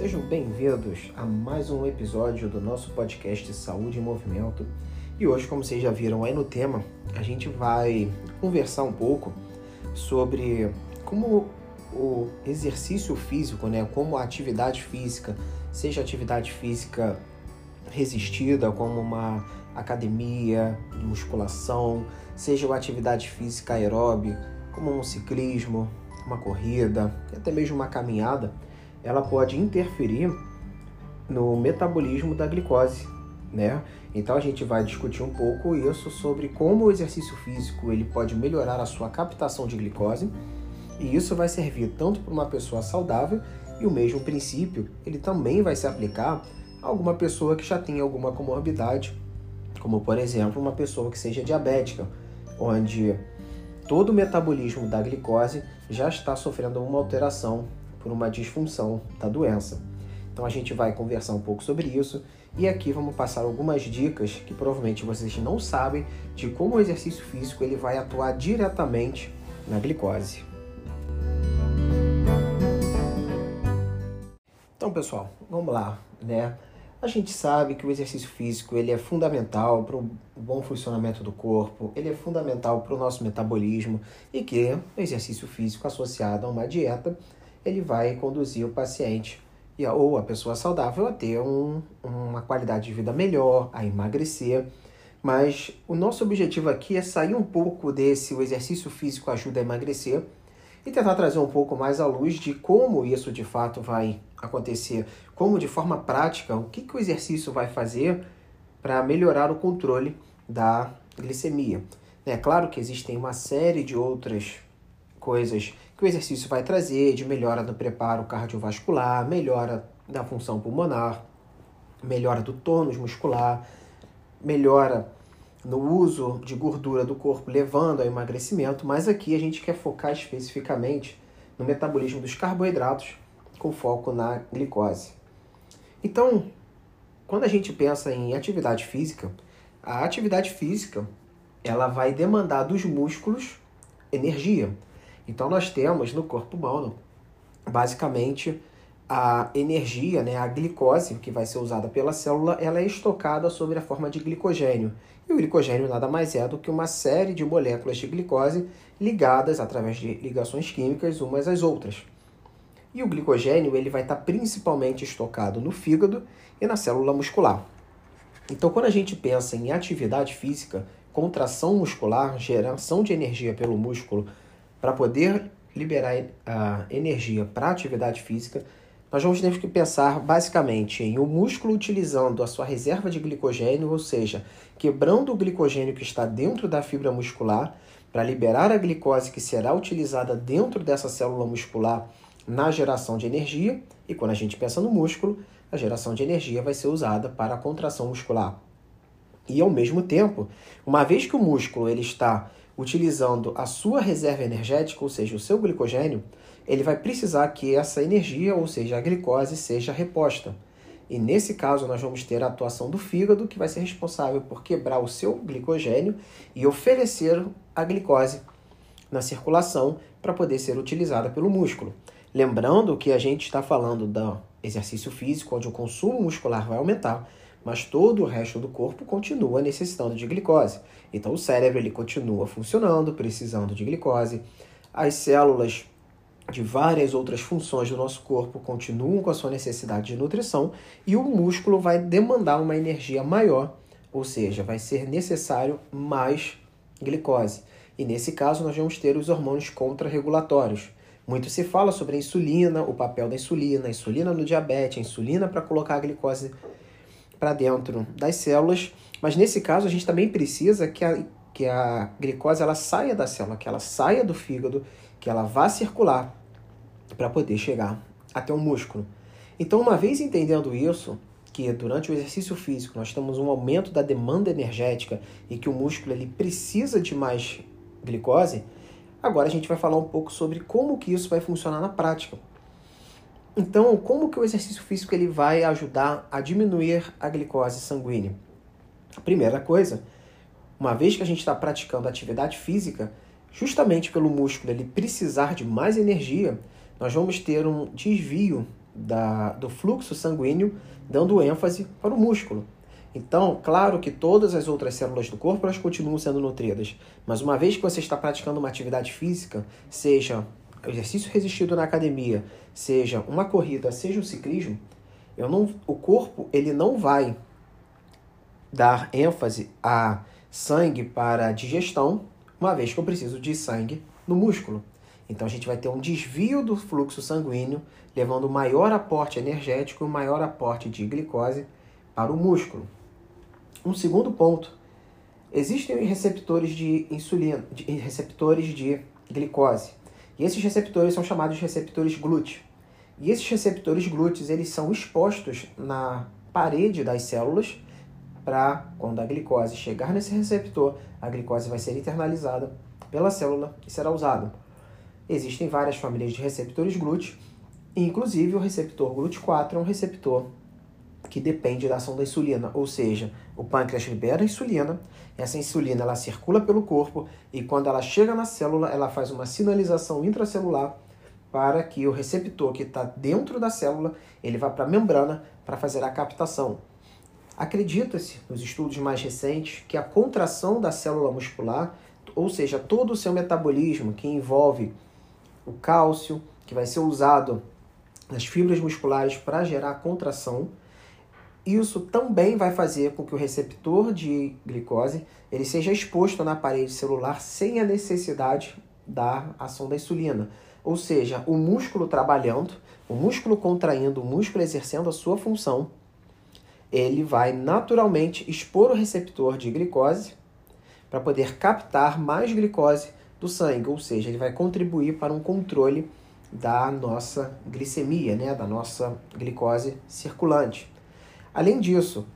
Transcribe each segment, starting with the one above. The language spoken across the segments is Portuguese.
Sejam bem-vindos a mais um episódio do nosso podcast Saúde em Movimento. E hoje, como vocês já viram aí no tema, a gente vai conversar um pouco sobre como o exercício físico, né, como a atividade física, seja atividade física resistida, como uma academia de musculação, seja uma atividade física aeróbica, como um ciclismo, uma corrida, até mesmo uma caminhada, ela pode interferir no metabolismo da glicose, né? Então a gente vai discutir um pouco isso sobre como o exercício físico ele pode melhorar a sua captação de glicose e isso vai servir tanto para uma pessoa saudável e o mesmo princípio ele também vai se aplicar a alguma pessoa que já tem alguma comorbidade, como por exemplo uma pessoa que seja diabética, onde todo o metabolismo da glicose já está sofrendo uma alteração por uma disfunção da doença. Então a gente vai conversar um pouco sobre isso e aqui vamos passar algumas dicas que provavelmente vocês não sabem de como o exercício físico ele vai atuar diretamente na glicose. Então, pessoal, vamos lá, né? A gente sabe que o exercício físico ele é fundamental para o bom funcionamento do corpo, ele é fundamental para o nosso metabolismo e que o exercício físico associado a uma dieta ele vai conduzir o paciente ou a pessoa saudável a ter um, uma qualidade de vida melhor, a emagrecer. Mas o nosso objetivo aqui é sair um pouco desse o exercício físico ajuda a emagrecer e tentar trazer um pouco mais à luz de como isso de fato vai acontecer, como de forma prática, o que, que o exercício vai fazer para melhorar o controle da glicemia. É claro que existem uma série de outras coisas que o exercício vai trazer, de melhora do preparo cardiovascular, melhora da função pulmonar, melhora do tônus muscular, melhora no uso de gordura do corpo, levando ao emagrecimento, mas aqui a gente quer focar especificamente no metabolismo dos carboidratos, com foco na glicose. Então, quando a gente pensa em atividade física, a atividade física ela vai demandar dos músculos energia. Então nós temos no corpo humano basicamente a energia, né, a glicose que vai ser usada pela célula, ela é estocada sob a forma de glicogênio. E o glicogênio nada mais é do que uma série de moléculas de glicose ligadas através de ligações químicas umas às outras. E o glicogênio ele vai estar principalmente estocado no fígado e na célula muscular. Então, quando a gente pensa em atividade física, contração muscular, geração de energia pelo músculo para poder liberar a energia para a atividade física, nós vamos ter que pensar basicamente em o um músculo utilizando a sua reserva de glicogênio, ou seja, quebrando o glicogênio que está dentro da fibra muscular para liberar a glicose que será utilizada dentro dessa célula muscular na geração de energia. E quando a gente pensa no músculo, a geração de energia vai ser usada para a contração muscular. E ao mesmo tempo, uma vez que o músculo ele está utilizando a sua reserva energética, ou seja, o seu glicogênio, ele vai precisar que essa energia, ou seja, a glicose, seja reposta. E nesse caso, nós vamos ter a atuação do fígado, que vai ser responsável por quebrar o seu glicogênio e oferecer a glicose na circulação para poder ser utilizada pelo músculo. Lembrando que a gente está falando do exercício físico, onde o consumo muscular vai aumentar, mas todo o resto do corpo continua necessitando de glicose. Então o cérebro ele continua funcionando, precisando de glicose. As células de várias outras funções do nosso corpo continuam com a sua necessidade de nutrição e o músculo vai demandar uma energia maior, ou seja, vai ser necessário mais glicose. E nesse caso nós vamos ter os hormônios contrarregulatórios. Muito se fala sobre a insulina, o papel da insulina, a insulina no diabetes, a insulina para colocar a glicose para dentro das células, mas nesse caso a gente também precisa que a, que a glicose ela saia da célula, que ela saia do fígado, que ela vá circular para poder chegar até o músculo. Então, uma vez entendendo isso, que durante o exercício físico nós temos um aumento da demanda energética e que o músculo ele precisa de mais glicose, agora a gente vai falar um pouco sobre como que isso vai funcionar na prática. Então, como que o exercício físico ele vai ajudar a diminuir a glicose sanguínea? A primeira coisa, uma vez que a gente está praticando atividade física, justamente pelo músculo ele precisar de mais energia, nós vamos ter um desvio da, do fluxo sanguíneo, dando ênfase para o músculo. Então, claro que todas as outras células do corpo elas continuam sendo nutridas, mas uma vez que você está praticando uma atividade física, seja exercício resistido na academia, seja uma corrida, seja o ciclismo, eu não, o corpo ele não vai dar ênfase a sangue para digestão, uma vez que eu preciso de sangue no músculo. Então a gente vai ter um desvio do fluxo sanguíneo, levando maior aporte energético e maior aporte de glicose para o músculo. Um segundo ponto, existem receptores de insulina, de, receptores de glicose. E esses receptores são chamados de receptores GLUT. E esses receptores GLUT, eles são expostos na parede das células para quando a glicose chegar nesse receptor, a glicose vai ser internalizada pela célula e será usada. Existem várias famílias de receptores GLUT, inclusive o receptor GLUT4 é um receptor que depende da ação da insulina, ou seja, o pâncreas libera insulina, essa insulina ela circula pelo corpo e quando ela chega na célula, ela faz uma sinalização intracelular para que o receptor que está dentro da célula, ele vá para a membrana para fazer a captação. Acredita-se, nos estudos mais recentes, que a contração da célula muscular, ou seja, todo o seu metabolismo que envolve o cálcio, que vai ser usado nas fibras musculares para gerar contração, isso também vai fazer com que o receptor de glicose ele seja exposto na parede celular sem a necessidade da ação da insulina. Ou seja, o músculo trabalhando, o músculo contraindo, o músculo exercendo a sua função, ele vai naturalmente expor o receptor de glicose para poder captar mais glicose do sangue, ou seja, ele vai contribuir para um controle da nossa glicemia, né, da nossa glicose circulante. Além disso,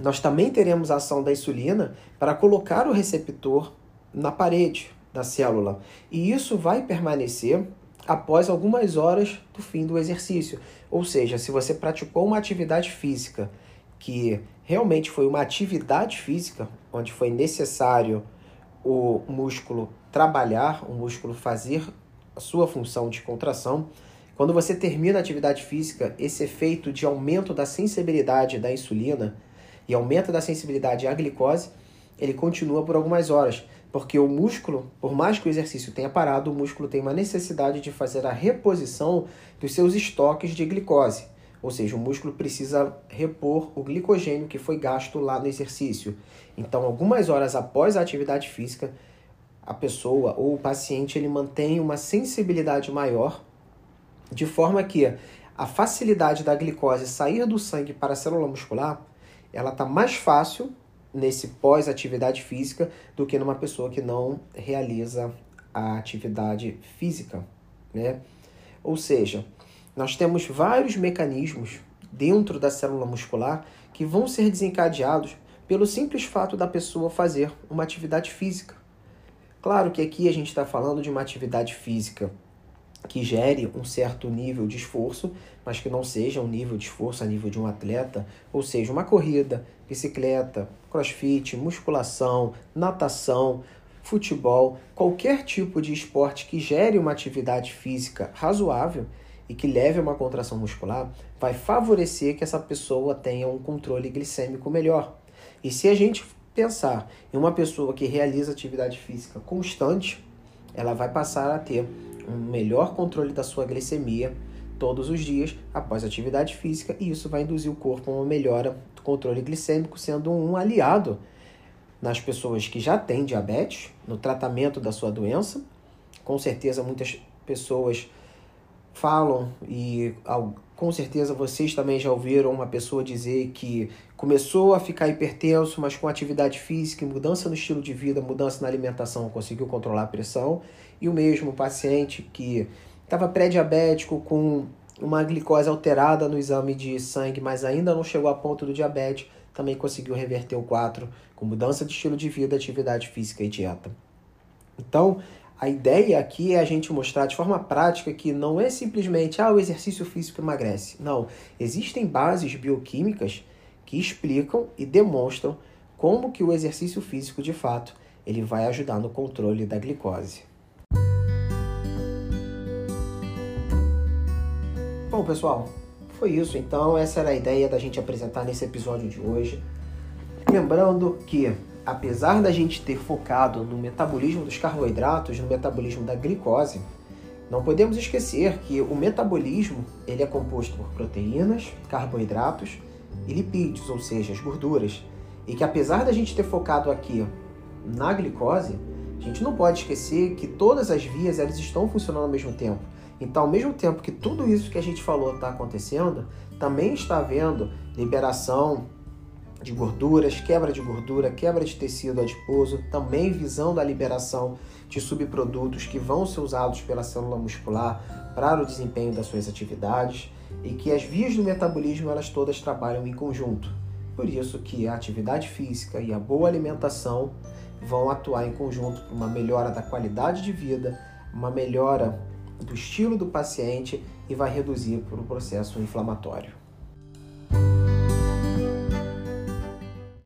nós também teremos a ação da insulina para colocar o receptor na parede da célula. E isso vai permanecer após algumas horas do fim do exercício. Ou seja, se você praticou uma atividade física que realmente foi uma atividade física, onde foi necessário o músculo trabalhar, o músculo fazer a sua função de contração, quando você termina a atividade física, esse efeito de aumento da sensibilidade da insulina e aumento da sensibilidade à glicose, ele continua por algumas horas, porque o músculo, por mais que o exercício tenha parado, o músculo tem uma necessidade de fazer a reposição dos seus estoques de glicose. Ou seja, o músculo precisa repor o glicogênio que foi gasto lá no exercício. Então, algumas horas após a atividade física, a pessoa ou o paciente ele mantém uma sensibilidade maior de forma que a facilidade da glicose sair do sangue para a célula muscular, ela está mais fácil nesse pós-atividade física do que numa pessoa que não realiza a atividade física, né? Ou seja, nós temos vários mecanismos dentro da célula muscular que vão ser desencadeados pelo simples fato da pessoa fazer uma atividade física. Claro que aqui a gente está falando de uma atividade física que gere um certo nível de esforço, mas que não seja um nível de esforço a nível de um atleta, ou seja, uma corrida, bicicleta, crossfit, musculação, natação, futebol, qualquer tipo de esporte que gere uma atividade física razoável e que leve a uma contração muscular, vai favorecer que essa pessoa tenha um controle glicêmico melhor. E se a gente pensar em uma pessoa que realiza atividade física constante, ela vai passar a ter um melhor controle da sua glicemia todos os dias após atividade física e isso vai induzir o corpo a uma melhora do controle glicêmico, sendo um aliado nas pessoas que já têm diabetes, no tratamento da sua doença. Com certeza, muitas pessoas falam e com certeza vocês também já ouviram uma pessoa dizer que começou a ficar hipertenso, mas com atividade física, mudança no estilo de vida, mudança na alimentação, conseguiu controlar a pressão. E o mesmo paciente que estava pré-diabético com uma glicose alterada no exame de sangue, mas ainda não chegou a ponto do diabetes, também conseguiu reverter o quadro com mudança de estilo de vida, atividade física e dieta. Então, a ideia aqui é a gente mostrar de forma prática que não é simplesmente ah, o exercício físico emagrece. Não, existem bases bioquímicas que explicam e demonstram como que o exercício físico de fato ele vai ajudar no controle da glicose. Bom, pessoal, foi isso. Então, essa era a ideia da gente apresentar nesse episódio de hoje. Lembrando que, apesar da gente ter focado no metabolismo dos carboidratos, no metabolismo da glicose, não podemos esquecer que o metabolismo ele é composto por proteínas, carboidratos e lipídios, ou seja, as gorduras. E que apesar da gente ter focado aqui na glicose, a gente não pode esquecer que todas as vias elas estão funcionando ao mesmo tempo. Então, ao mesmo tempo que tudo isso que a gente falou está acontecendo, também está havendo liberação de gorduras, quebra de gordura, quebra de tecido adiposo, também visando a liberação de subprodutos que vão ser usados pela célula muscular para o desempenho das suas atividades e que as vias do metabolismo elas todas trabalham em conjunto. Por isso que a atividade física e a boa alimentação vão atuar em conjunto para uma melhora da qualidade de vida, uma melhora do estilo do paciente e vai reduzir para o processo inflamatório.